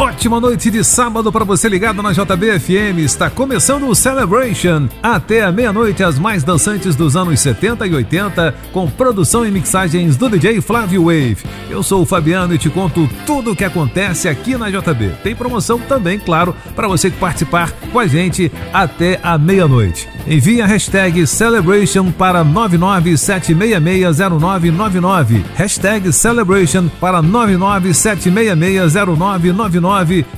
Ótima noite de sábado para você ligado na JBFM. Está começando o Celebration. Até a meia-noite, as mais dançantes dos anos 70 e 80, com produção e mixagens do DJ Flávio Wave. Eu sou o Fabiano e te conto tudo o que acontece aqui na JB. Tem promoção também, claro, para você participar com a gente até a meia-noite. Envie a hashtag Celebration para 997660999. Hashtag Celebration para 997660999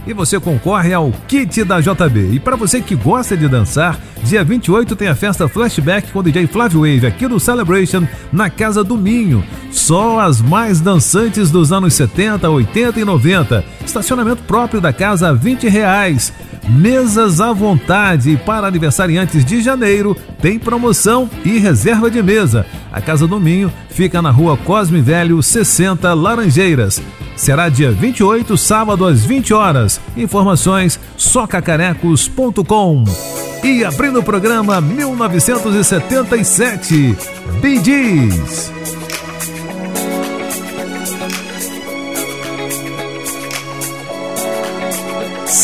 e você concorre ao kit da JB. E para você que gosta de dançar, dia 28 tem a festa Flashback com o DJ Flávio Wave aqui no Celebration na Casa do Minho. Só as mais dançantes dos anos 70, 80 e 90. Estacionamento próprio da casa a 20 reais. Mesas à vontade para aniversariantes de janeiro tem promoção e reserva de mesa. A Casa do Minho fica na rua Cosme Velho 60 Laranjeiras. Será dia 28, sábado às 20 horas. Informações socacarecos.com. E abrindo o programa 1977, Bee Gees.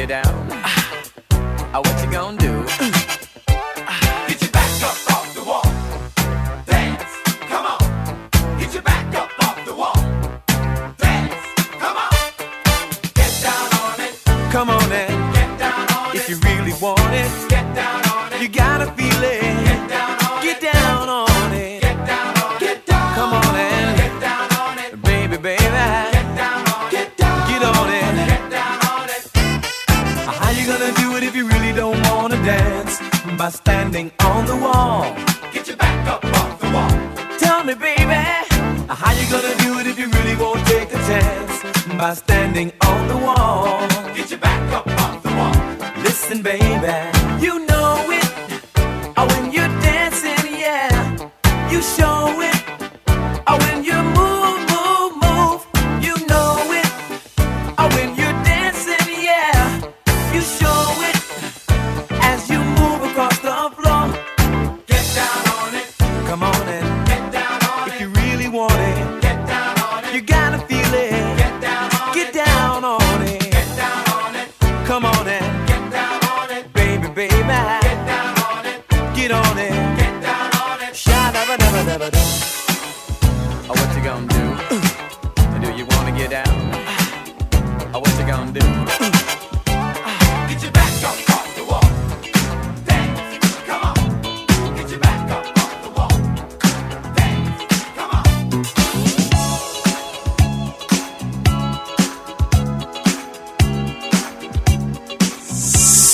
you down. Oh, what you gonna do?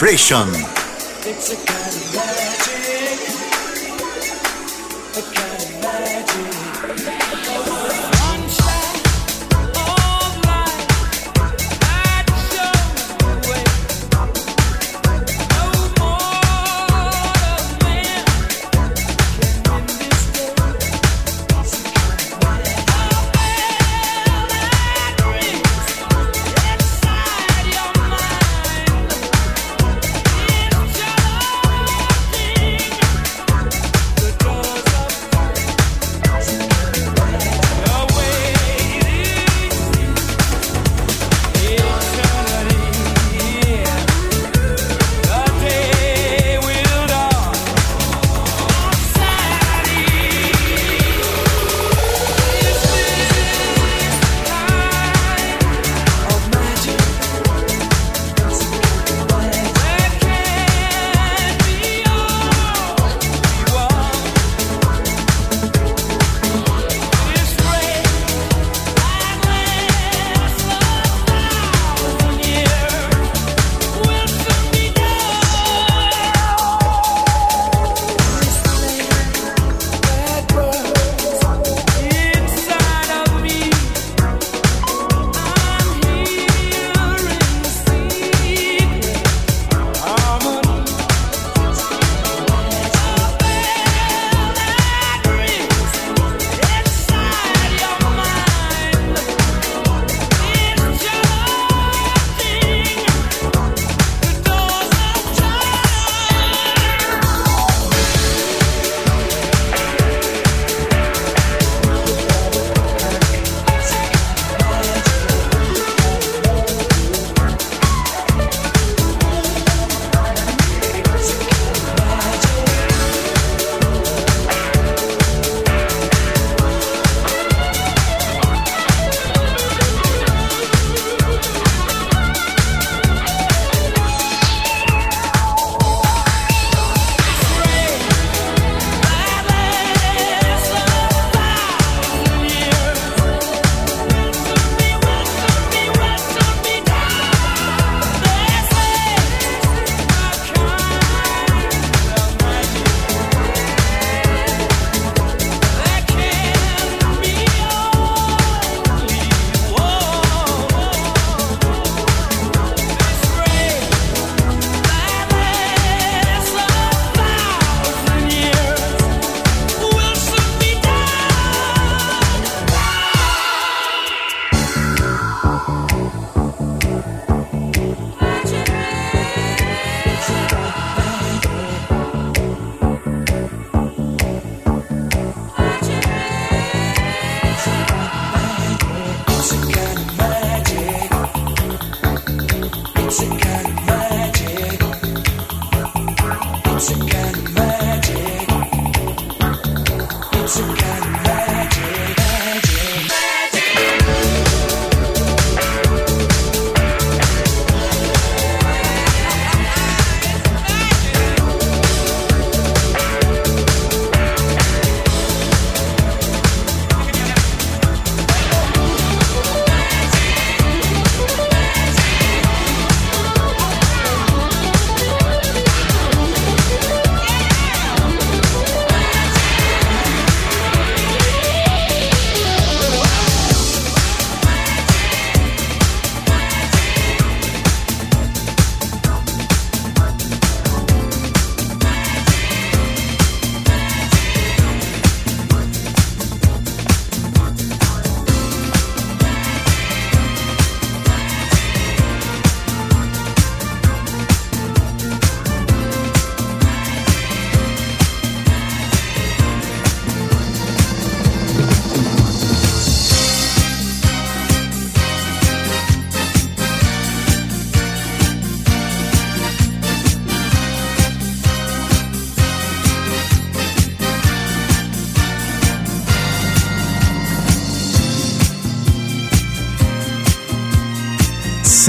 Celebration.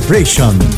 Celebration.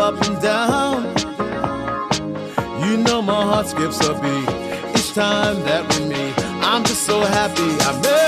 up and down. You know my heart skips a beat each time that we meet. I'm just so happy I met.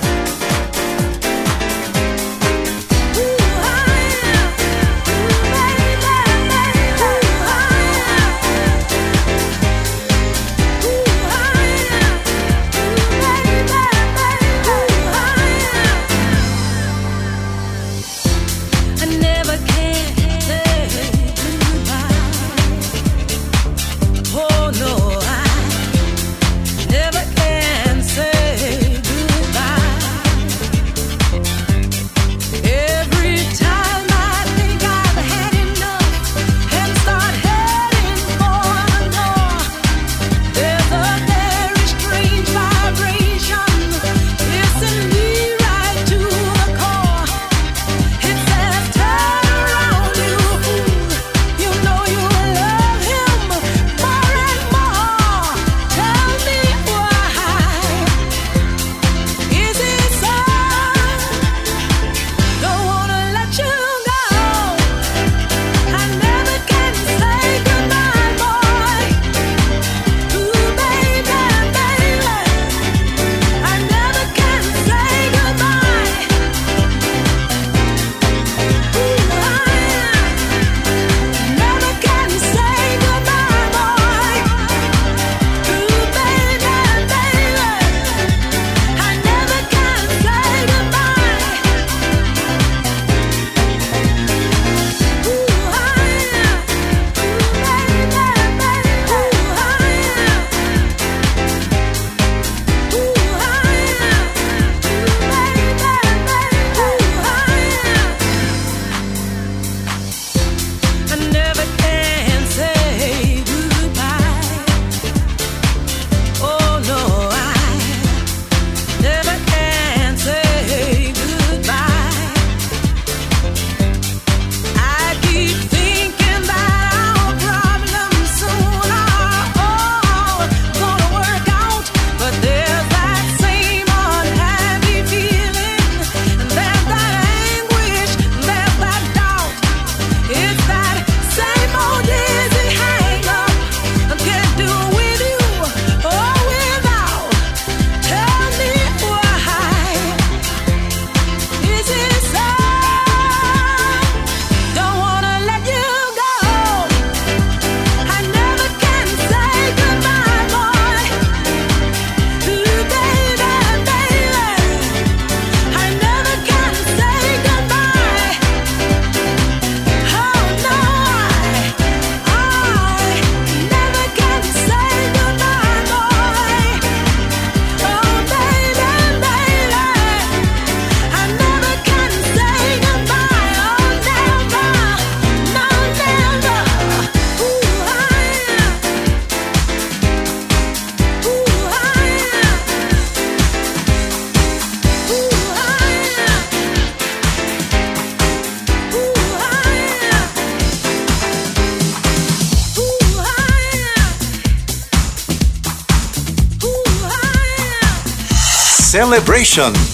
Celebration.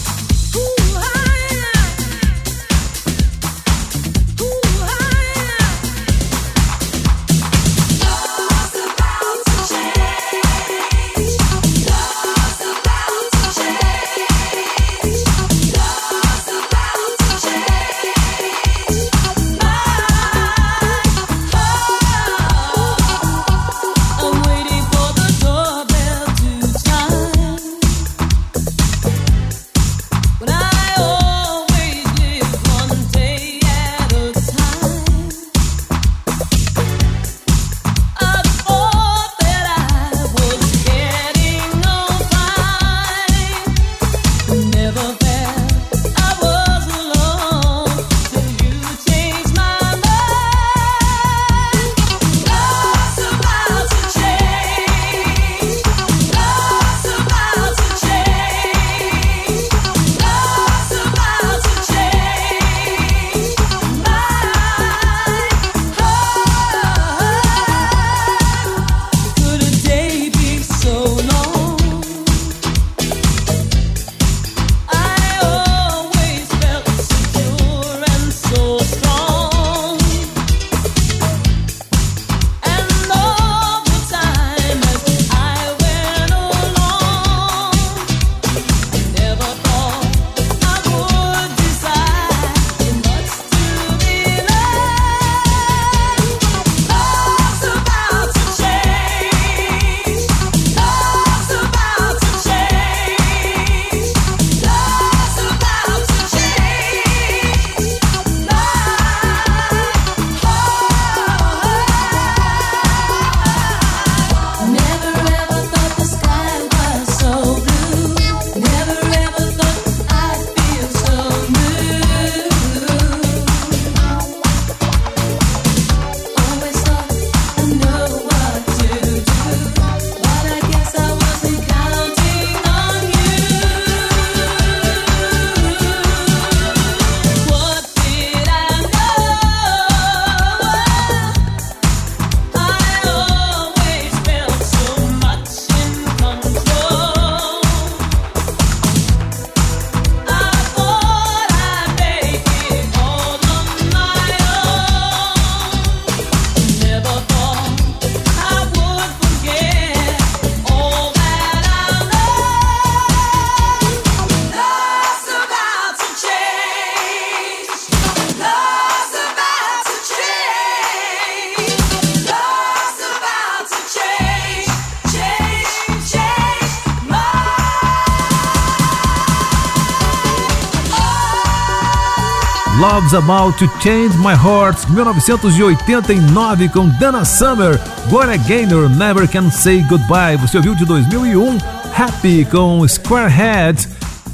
About to Change My Heart, 1989, com Dana Summer, Gloria Gaynor, Never Can Say Goodbye. Você ouviu de 2001, Happy, com Squarehead,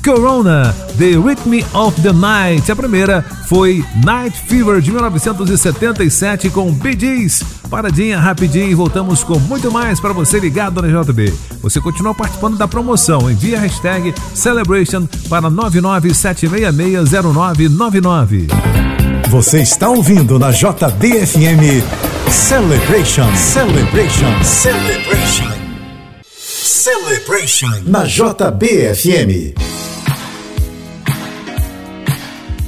Corona, The Rhythm of the Night. A primeira foi Night Fever, de 1977, com Bee Gees. Paradinha rapidinho e voltamos com muito mais para você ligado na JB. Você continua participando da promoção. Envie a hashtag Celebration para 997660999. Você está ouvindo na JBFM Celebration, Celebration, Celebration. Celebration na JBFM.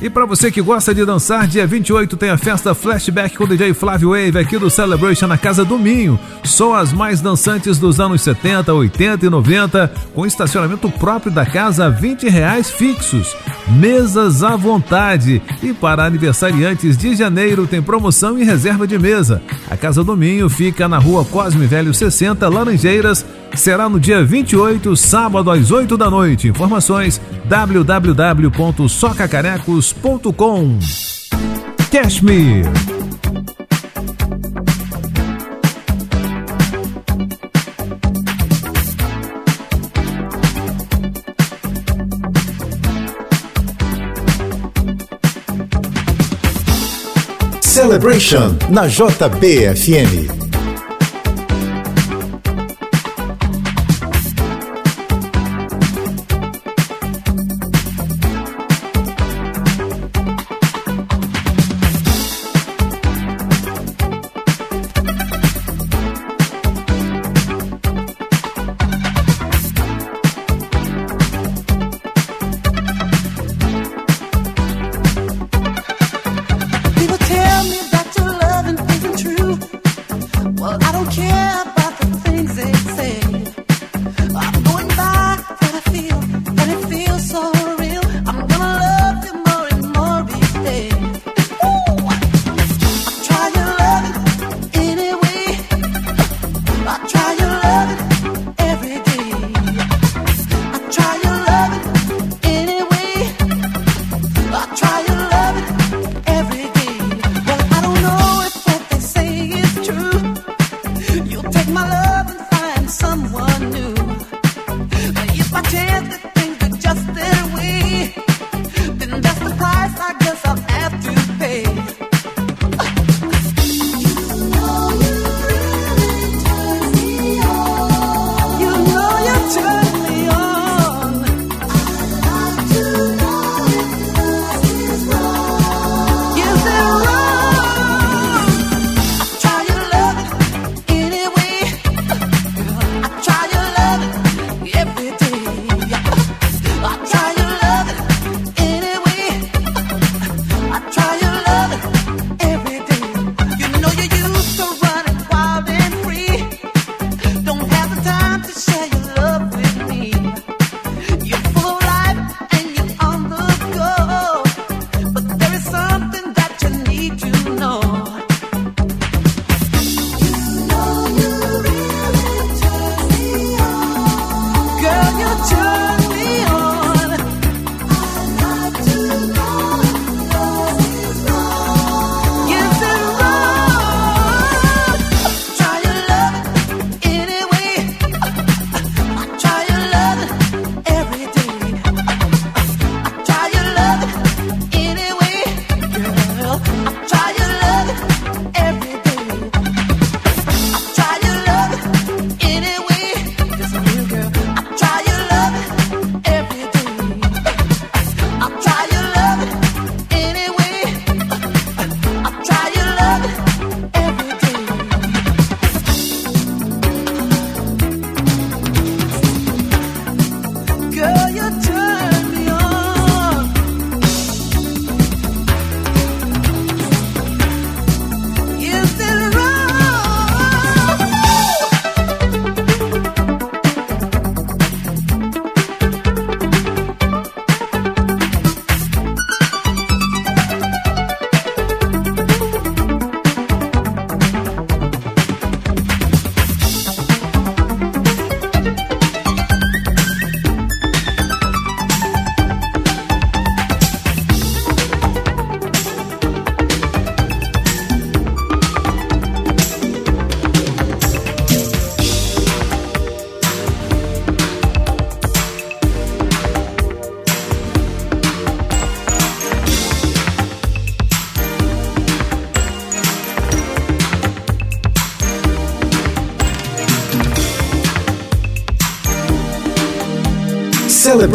E para você que gosta de dançar, dia 28 tem a festa Flashback com o DJ Flávio Wave aqui do Celebration na Casa do Minho. Só as mais dançantes dos anos 70, 80 e 90, com estacionamento próprio da casa a 20 reais fixos. Mesas à vontade. E para aniversariantes de janeiro tem promoção e reserva de mesa. A Casa do Minho fica na rua Cosme Velho 60, Laranjeiras. Será no dia 28, sábado às 8 da noite. Informações www.socacarecos.com Cashmere Celebration na JBFM.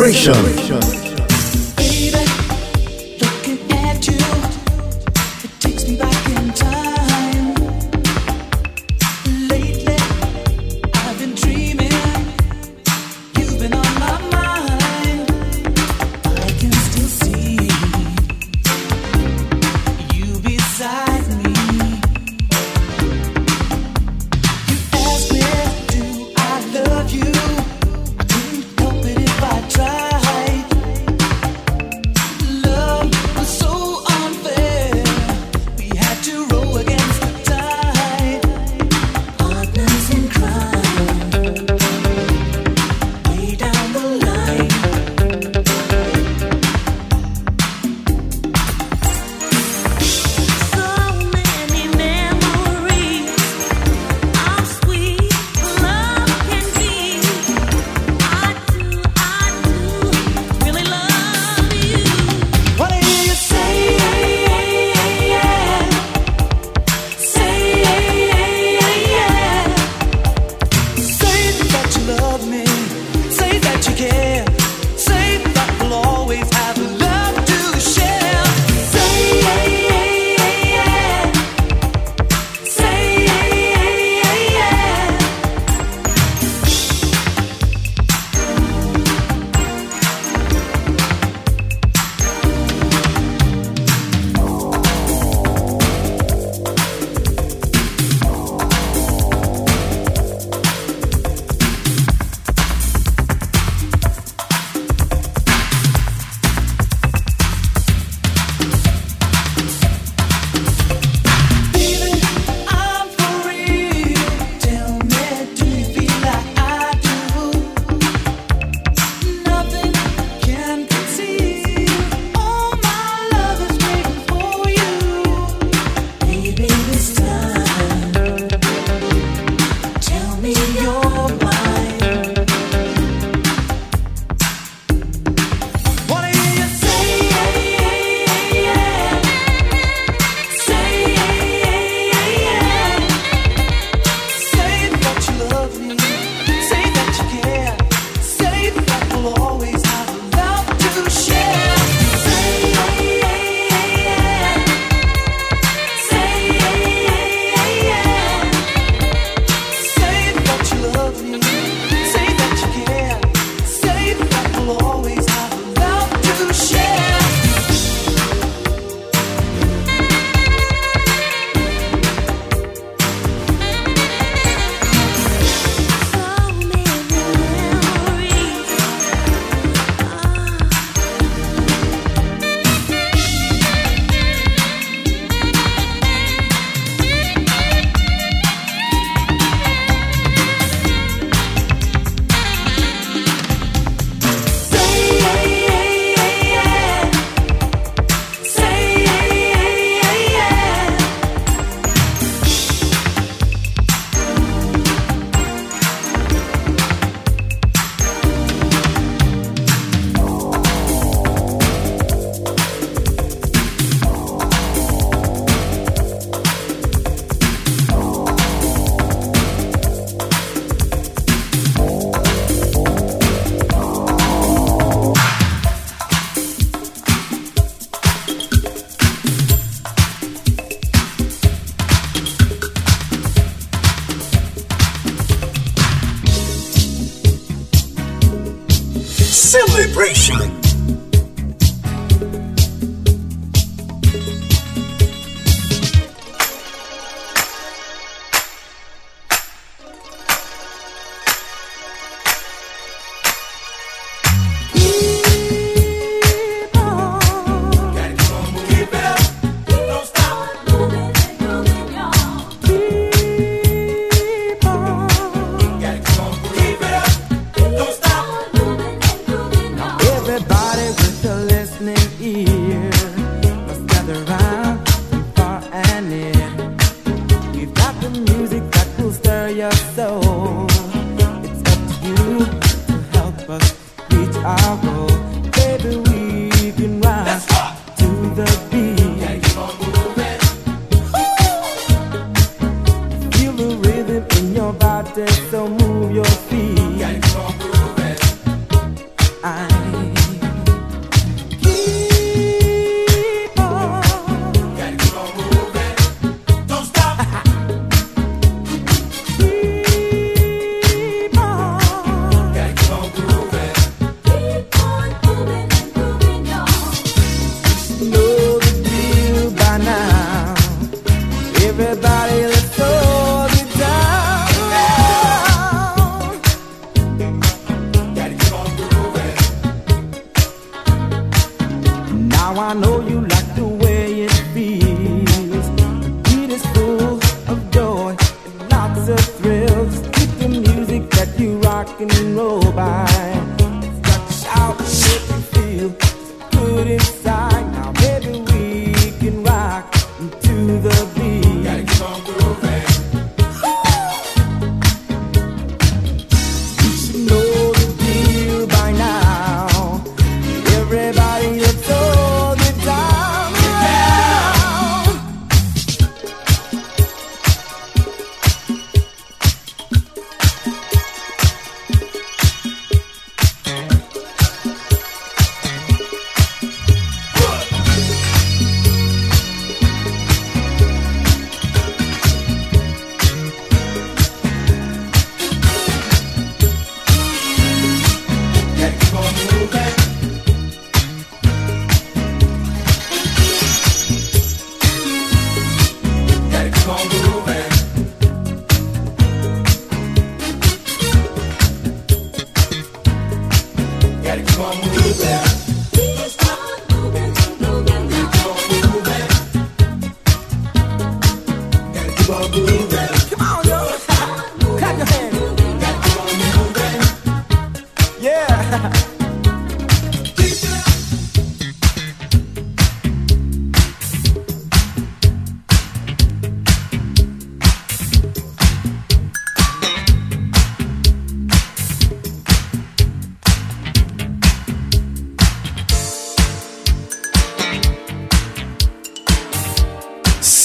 Celebration.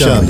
Celebration.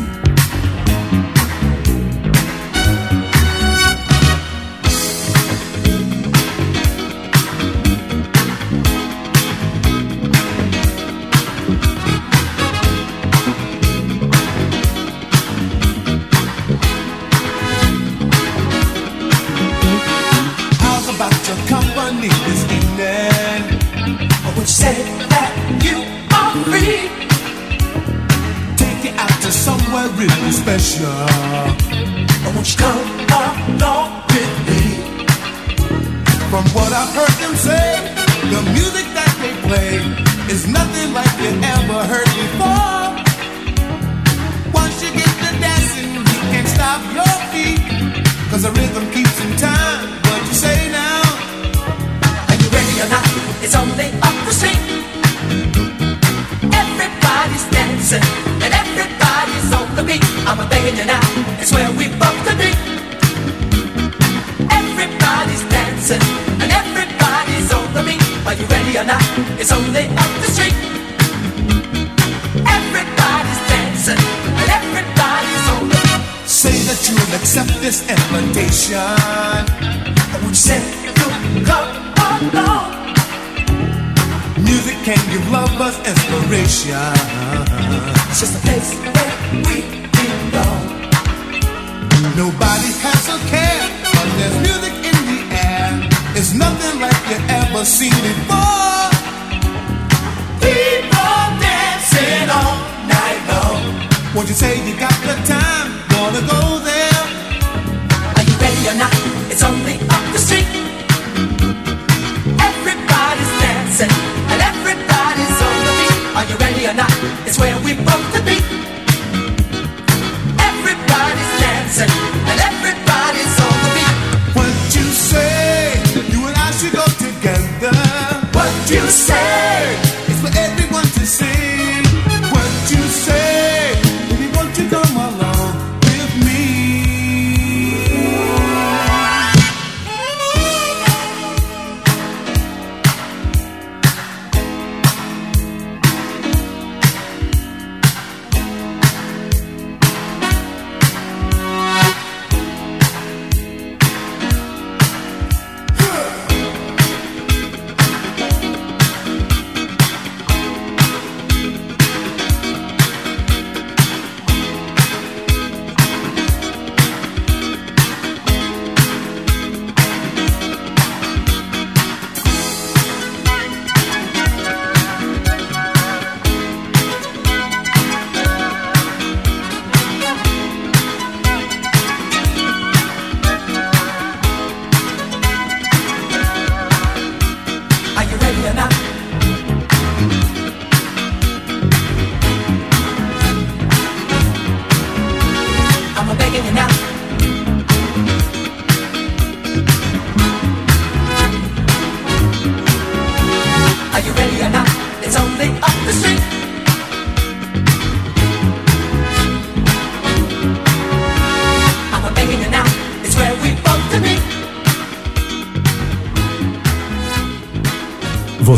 You say?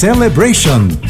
Celebration.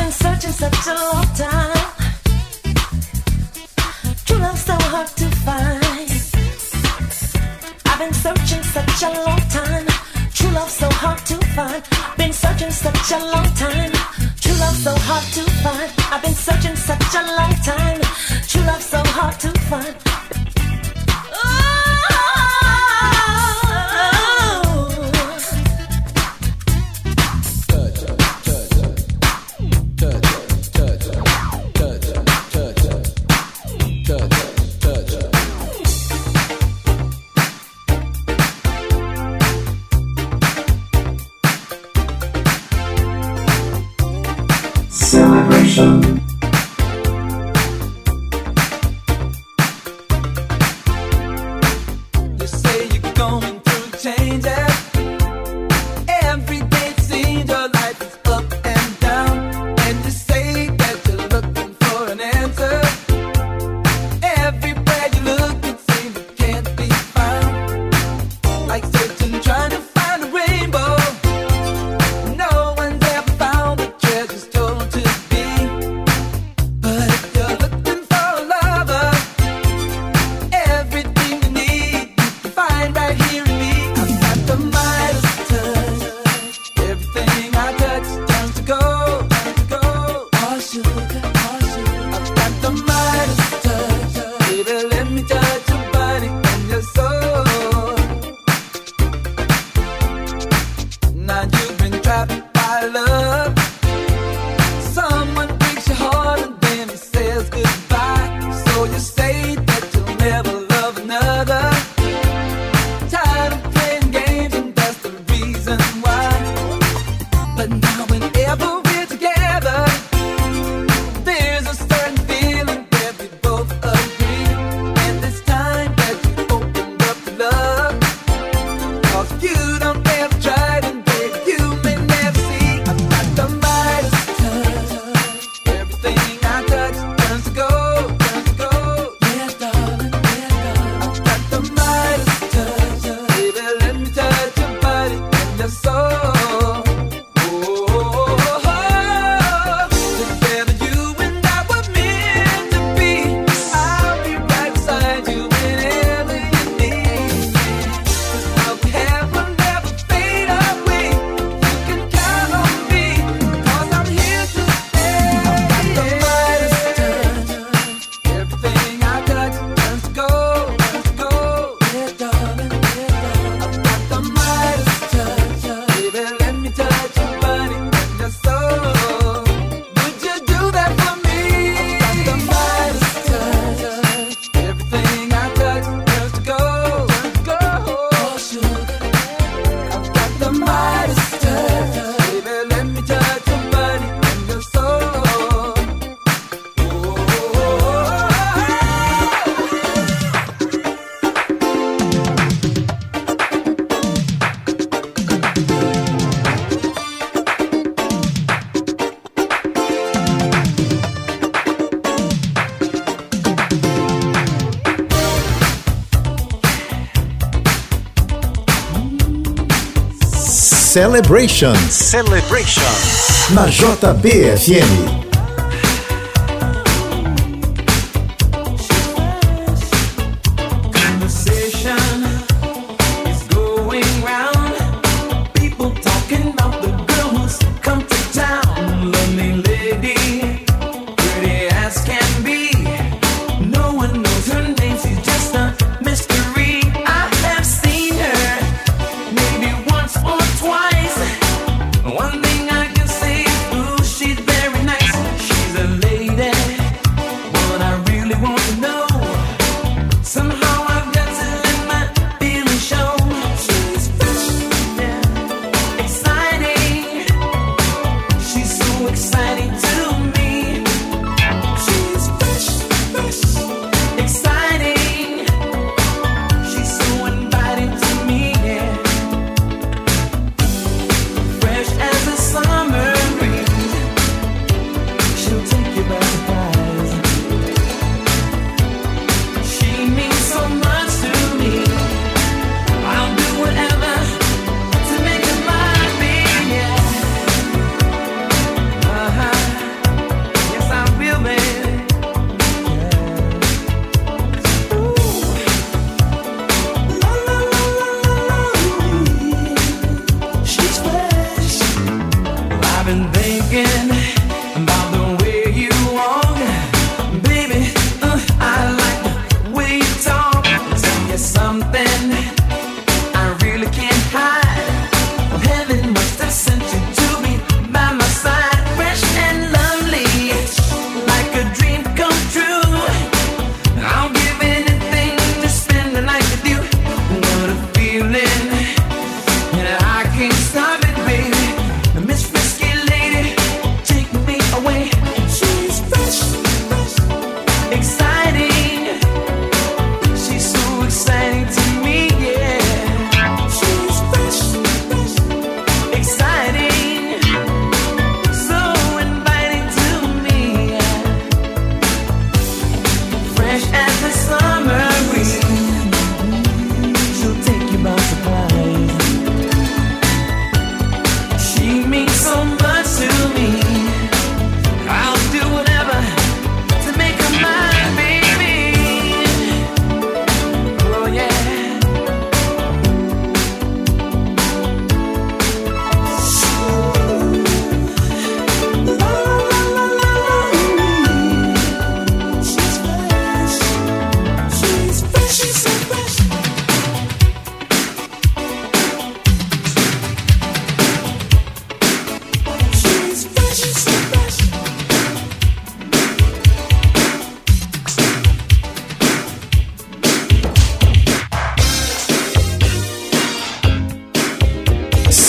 been searching such a long time. True love so hard to find. I've been searching such a long time. True love so hard to find. Been searching such a long time. True love so hard to find. I've been searching such a long time. True love so hard to find. Celebration. Celebration. Na JBFM.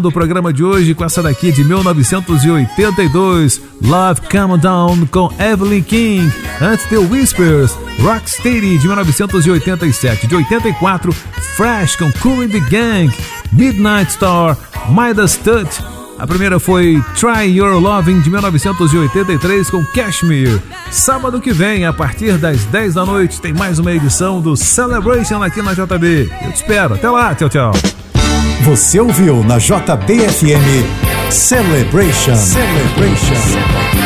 encerrando o programa de hoje com essa daqui de 1982, Love Come Down com Evelyn King, antes The Whispers, Rocksteady de 1987, de 84, Fresh com Cool in the Gang, Midnight Star, Midas Touch, a primeira foi Try Your Loving de 1983 com Cashmere. Sábado que vem, a partir das 10 da noite, tem mais uma edição do Celebration aqui na JB. Eu te espero. Até lá. Tchau, tchau. Você ouviu na JBFM Celebration. Celebration.